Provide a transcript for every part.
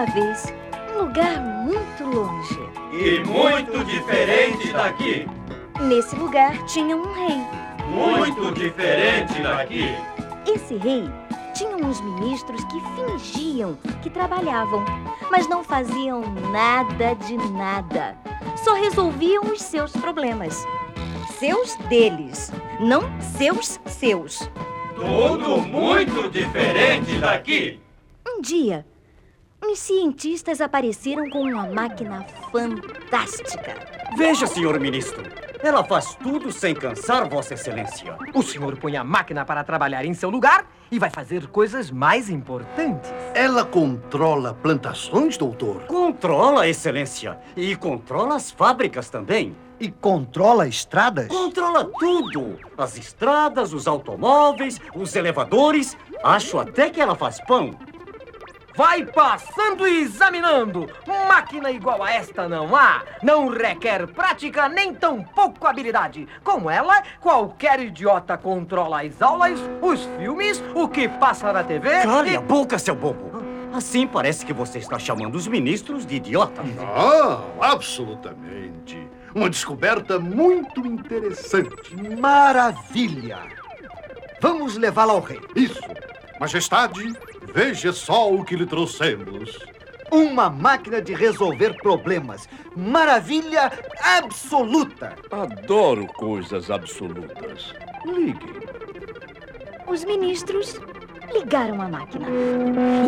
uma vez um lugar muito longe. E muito diferente daqui. Nesse lugar tinha um rei. Muito diferente daqui. Esse rei tinha uns ministros que fingiam que trabalhavam, mas não faziam nada de nada. Só resolviam os seus problemas. Seus deles, não seus seus. Tudo muito diferente daqui. Um dia, uns cientistas apareceram com uma máquina fantástica. Veja, senhor ministro. Ela faz tudo sem cansar Vossa Excelência. O senhor põe a máquina para trabalhar em seu lugar e vai fazer coisas mais importantes. Ela controla plantações, doutor? Controla, Excelência. E controla as fábricas também. E controla estradas? Controla tudo. As estradas, os automóveis, os elevadores. Acho até que ela faz pão. Vai passando e examinando. Máquina igual a esta não há. Não requer prática nem tão pouco habilidade. Com ela, qualquer idiota controla as aulas, os filmes, o que passa na TV. Cale e... a boca, seu bobo. Assim parece que você está chamando os ministros de idiotas. Não, absolutamente. Uma descoberta muito interessante. Maravilha! Vamos levá-la ao rei. Isso. Majestade, veja só o que lhe trouxemos. Uma máquina de resolver problemas. Maravilha absoluta! Adoro coisas absolutas. Liguem. Os ministros ligaram a máquina.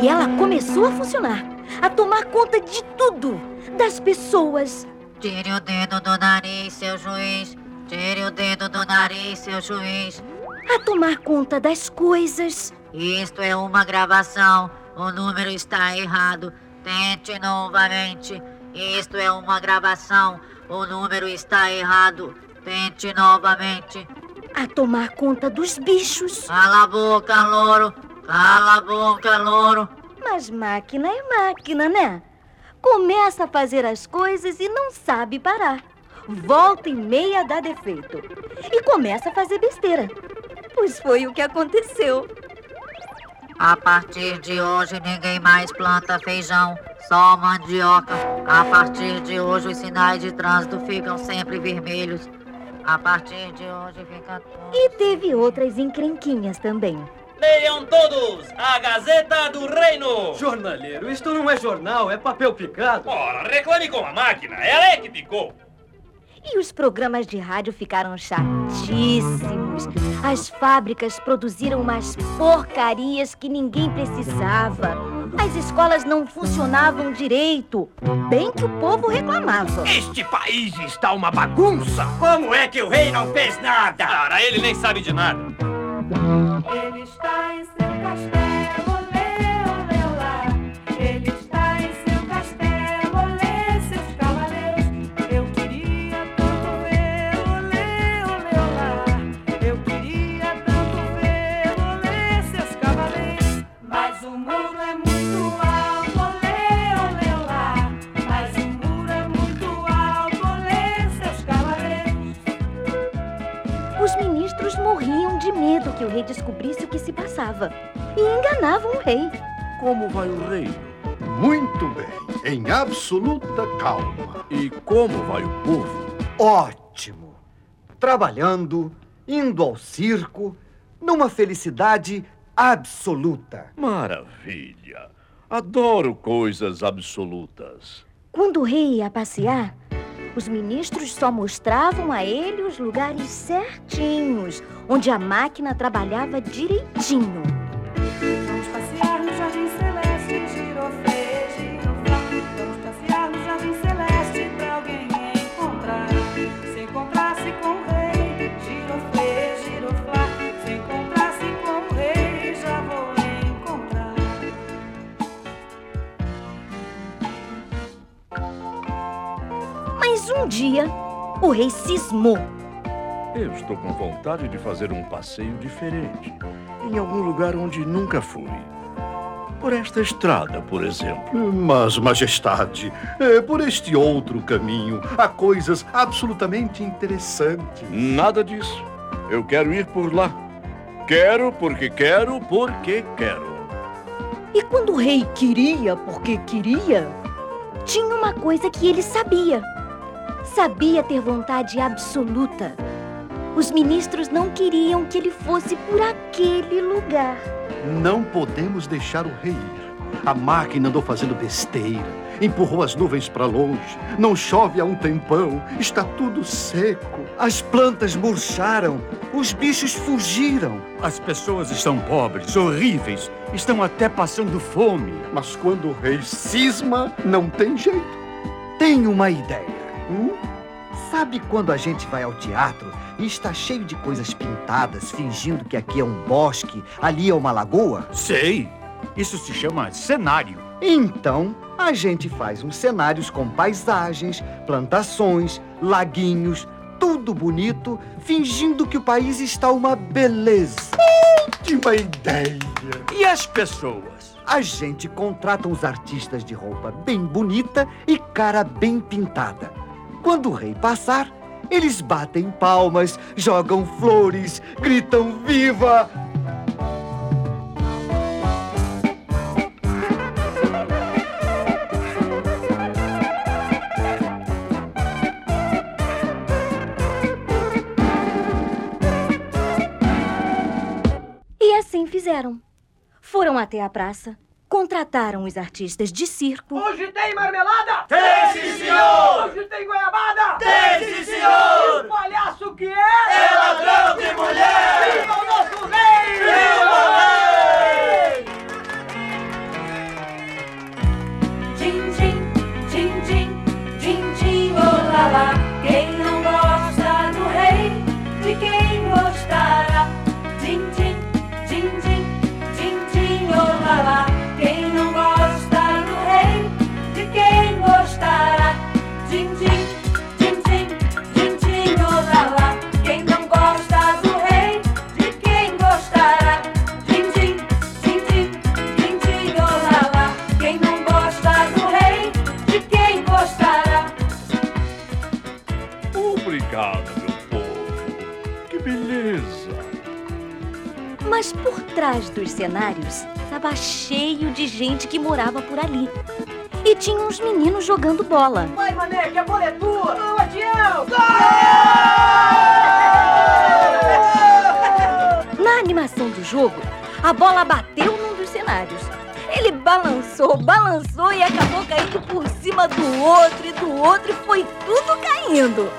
E ela começou a funcionar, a tomar conta de tudo, das pessoas. Tire o dedo do nariz, seu juiz. Tire o dedo do nariz, seu juiz. A tomar conta das coisas. Isto é uma gravação. O número está errado. Tente novamente. Isto é uma gravação. O número está errado. Tente novamente. A tomar conta dos bichos. Cala a boca, louro. Cala a boca, louro. Mas máquina é máquina, né? Começa a fazer as coisas e não sabe parar. Volta e meia dá defeito. E começa a fazer besteira. Pois foi o que aconteceu. A partir de hoje, ninguém mais planta feijão, só mandioca. A partir de hoje, os sinais de trânsito ficam sempre vermelhos. A partir de hoje, fica tudo. E teve outras encrenquinhas também. Leiam todos a Gazeta do Reino. Jornaleiro, isto não é jornal, é papel picado. Ora, reclame com a máquina, ela é que picou. E os programas de rádio ficaram chatíssimos. As fábricas produziram umas porcarias que ninguém precisava. As escolas não funcionavam direito. Bem que o povo reclamava. Este país está uma bagunça. Como é que o rei não fez nada? Cara, ele nem sabe de nada. Ele está em vai o reino? Muito bem, em absoluta calma. E como vai o povo? Ótimo! Trabalhando, indo ao circo, numa felicidade absoluta. Maravilha! Adoro coisas absolutas. Quando o rei ia passear, os ministros só mostravam a ele os lugares certinhos, onde a máquina trabalhava direitinho. Vamos cismou. Eu estou com vontade de fazer um passeio diferente. Em algum lugar onde nunca fui. Por esta estrada, por exemplo. Mas, Majestade, é, por este outro caminho há coisas absolutamente interessantes. Nada disso. Eu quero ir por lá. Quero porque quero, porque quero. E quando o rei queria porque queria, tinha uma coisa que ele sabia. Sabia ter vontade absoluta. Os ministros não queriam que ele fosse por aquele lugar. Não podemos deixar o rei ir. A máquina andou fazendo besteira, empurrou as nuvens para longe. Não chove há um tempão, está tudo seco. As plantas murcharam, os bichos fugiram. As pessoas estão pobres, horríveis, estão até passando fome. Mas quando o rei cisma, não tem jeito. Tenho uma ideia. Hum? Sabe quando a gente vai ao teatro e está cheio de coisas pintadas, fingindo que aqui é um bosque, ali é uma lagoa? Sei. Isso se chama cenário. Então, a gente faz uns cenários com paisagens, plantações, laguinhos, tudo bonito, fingindo que o país está uma beleza. Última ideia. E as pessoas? A gente contrata uns artistas de roupa bem bonita e cara bem pintada. Quando o rei passar, eles batem palmas, jogam flores, gritam viva! E assim fizeram. Foram até a praça, contrataram os artistas de circo. Hoje tem marmelada? Tem, sim, senhor! Hoje tem goiabada? Tem, sim, E senhor! o palhaço que é? É ladrão de mulher! Cenários estava cheio de gente que morava por ali. E tinha uns meninos jogando bola. Vai, mané, que a bola é tua! Boa, Tião! Na animação do jogo, a bola bateu num dos cenários. Ele balançou, balançou e acabou caindo por cima do outro e do outro e foi tudo caindo.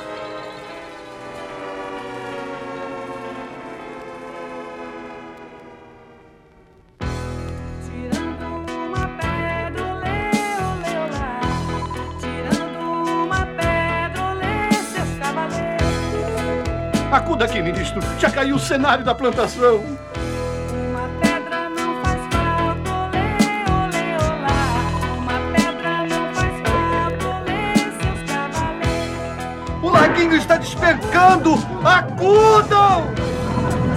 Acuda aqui, ministro. Já caiu o cenário da plantação. Uma pedra não faz falta, olê, olê, olá. Uma pedra não faz falta, olê, seus cavaleiros. O laguinho está despencando! Acudam!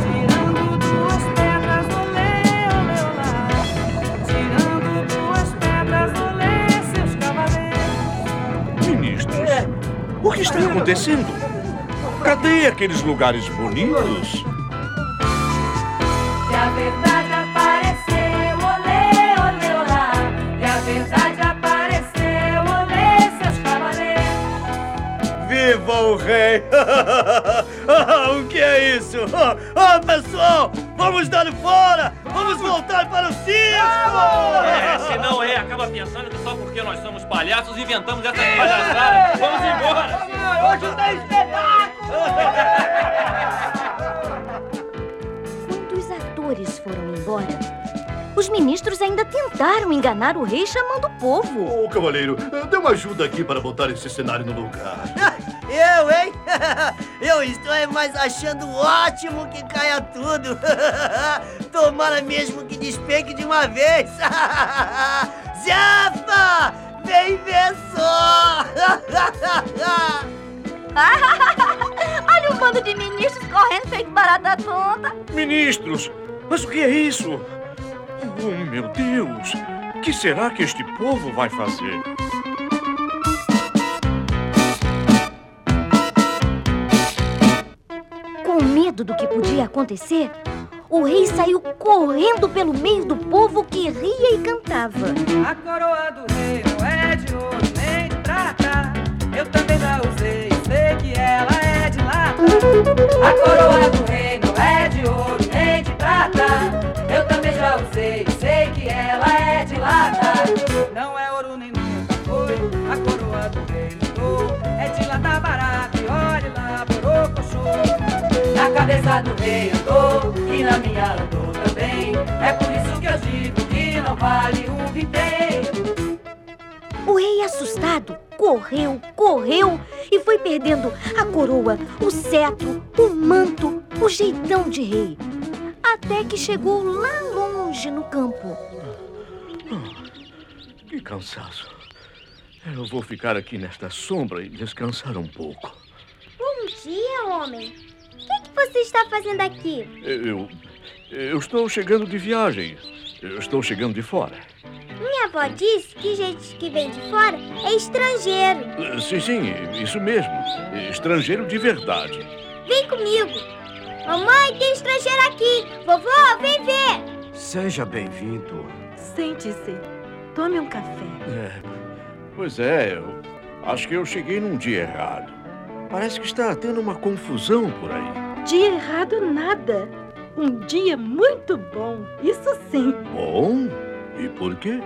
Tirando duas pedras, olê, olê, olá. Tirando duas pedras, olê, seus cavaleiros. Ministros, o que está acontecendo? Cadê aqueles lugares bonitos? E a verdade apareceu, olê, olê, olá. E a verdade apareceu, olê, seus cavaleiros. Viva o rei! o que é isso? Ah, pessoal, vamos dar fora! Vamos voltar para o circo! É, se não é, pensando que só porque nós somos palhaços inventamos essa palhaçada. Vamos embora! Hoje tem espetáculo! Quando os atores foram embora, os ministros ainda tentaram enganar o rei chamando o povo. Ô, cavaleiro, dê uma ajuda aqui para botar esse cenário no lugar. Eu, hein? Eu estou é mais achando ótimo que caia tudo. Tomara mesmo que despenque de uma vez. Zefa! Vem ver só! Olha um bando de ministros correndo feito barata tonta. Ministros, mas o que é isso? Oh, meu Deus! O que será que este povo vai fazer? Com medo do que podia acontecer, o rei saiu correndo pelo meio do povo que ria e cantava. A coroa do rei não é de ouro nem de prata. Eu também já usei, sei que ela é de lata. A coroa do rei não é de ouro nem de prata. Eu também já usei, sei que ela é de lata. Não é ouro nem nunca foi. A coroa do rei mudou. É de lata barata e olhe lá, borocochô. Na cabeça do rei andou na minha andou também. É por isso que eu digo que não vale um vintém. O rei, assustado, correu, correu e foi perdendo a coroa, o cetro, o manto, o jeitão de rei. Até que chegou lá longe no campo. Que cansaço. Eu vou ficar aqui nesta sombra e descansar um pouco. Bom dia, homem. O que, que você está fazendo aqui? Eu. Eu estou chegando de viagem. Eu estou chegando de fora. Minha avó disse que gente que vem de fora é estrangeiro. Eh, Sim, sim, isso mesmo. Estrangeiro de verdade. Vem comigo. Mamãe, tem estrangeiro aqui. Vovó, vem ver. Seja bem-vindo. Sente-se. Tome um café. É, pois é, eu acho que eu cheguei num dia errado. Parece que está tendo uma confusão por aí. Dia errado nada. Um dia muito bom. Isso sim. Bom? E por quê?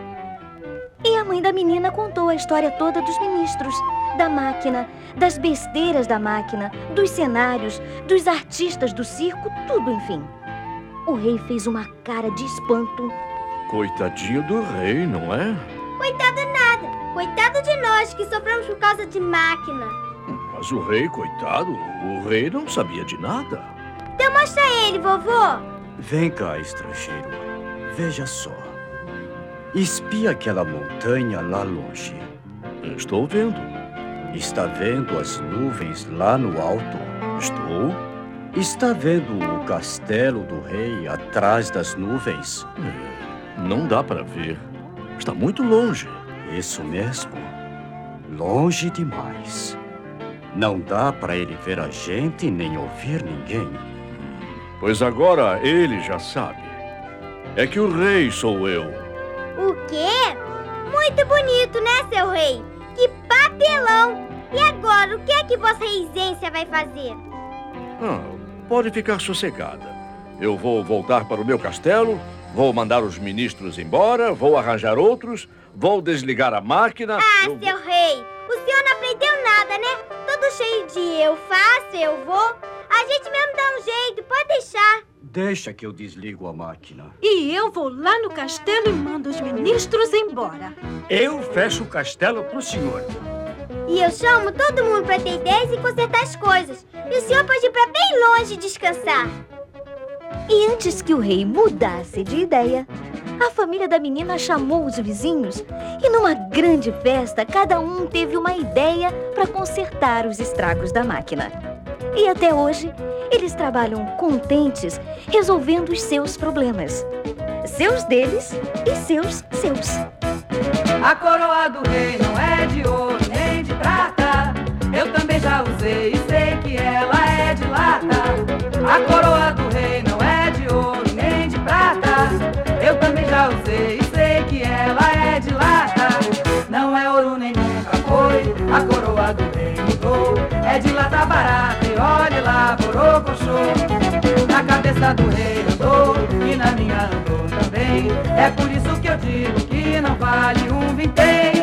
E a mãe da menina contou a história toda dos ministros, da máquina, das besteiras da máquina, dos cenários, dos artistas do circo, tudo enfim. O rei fez uma cara de espanto. Coitadinho do rei, não é? Coitado nada. Coitado de nós que sofremos por causa de máquina. Mas o rei, coitado, o rei não sabia de nada. Então mostra ele, vovô. Vem cá, estrangeiro. Veja só. Espia aquela montanha lá longe. Estou vendo. Está vendo as nuvens lá no alto? Estou. Está vendo o castelo do rei atrás das nuvens? Não dá para ver. Está muito longe. Isso mesmo. Longe demais. Não dá para ele ver a gente nem ouvir ninguém. Pois agora ele já sabe. É que o rei sou eu. O quê? Muito bonito, né, seu rei? Que papelão! E agora, o que é que Vossa Reisência vai fazer? Ah, pode ficar sossegada. Eu vou voltar para o meu castelo, vou mandar os ministros embora, vou arranjar outros, vou desligar a máquina. Ah, eu- seu rei, o senhor não aprendeu nada, né? Todo cheio de eu faço, eu vou. A gente mesmo dá um jeito, pode deixar. Deixa que eu desligo a máquina. E eu vou lá no castelo e mando os ministros embora. Eu fecho o castelo pro senhor. E eu chamo todo mundo pra ter ideias e consertar as coisas. E o senhor pode ir pra bem longe descansar. E antes que o rei mudasse de ideia, a família da menina chamou os vizinhos e, numa grande festa, cada um teve uma ideia para consertar os estragos da máquina. E até hoje, eles trabalham contentes resolvendo os seus problemas. Seus deles e seus seus. A coroa do rei não é de ouro nem de prata. Eu também já usei e sei que ela é de lata. A coroa do rei não é de ouro nem de prata. Eu também já usei lá, borocochô. Na cabeça do rei andou e na minha andou também. É por isso que eu digo que não vale um vintém.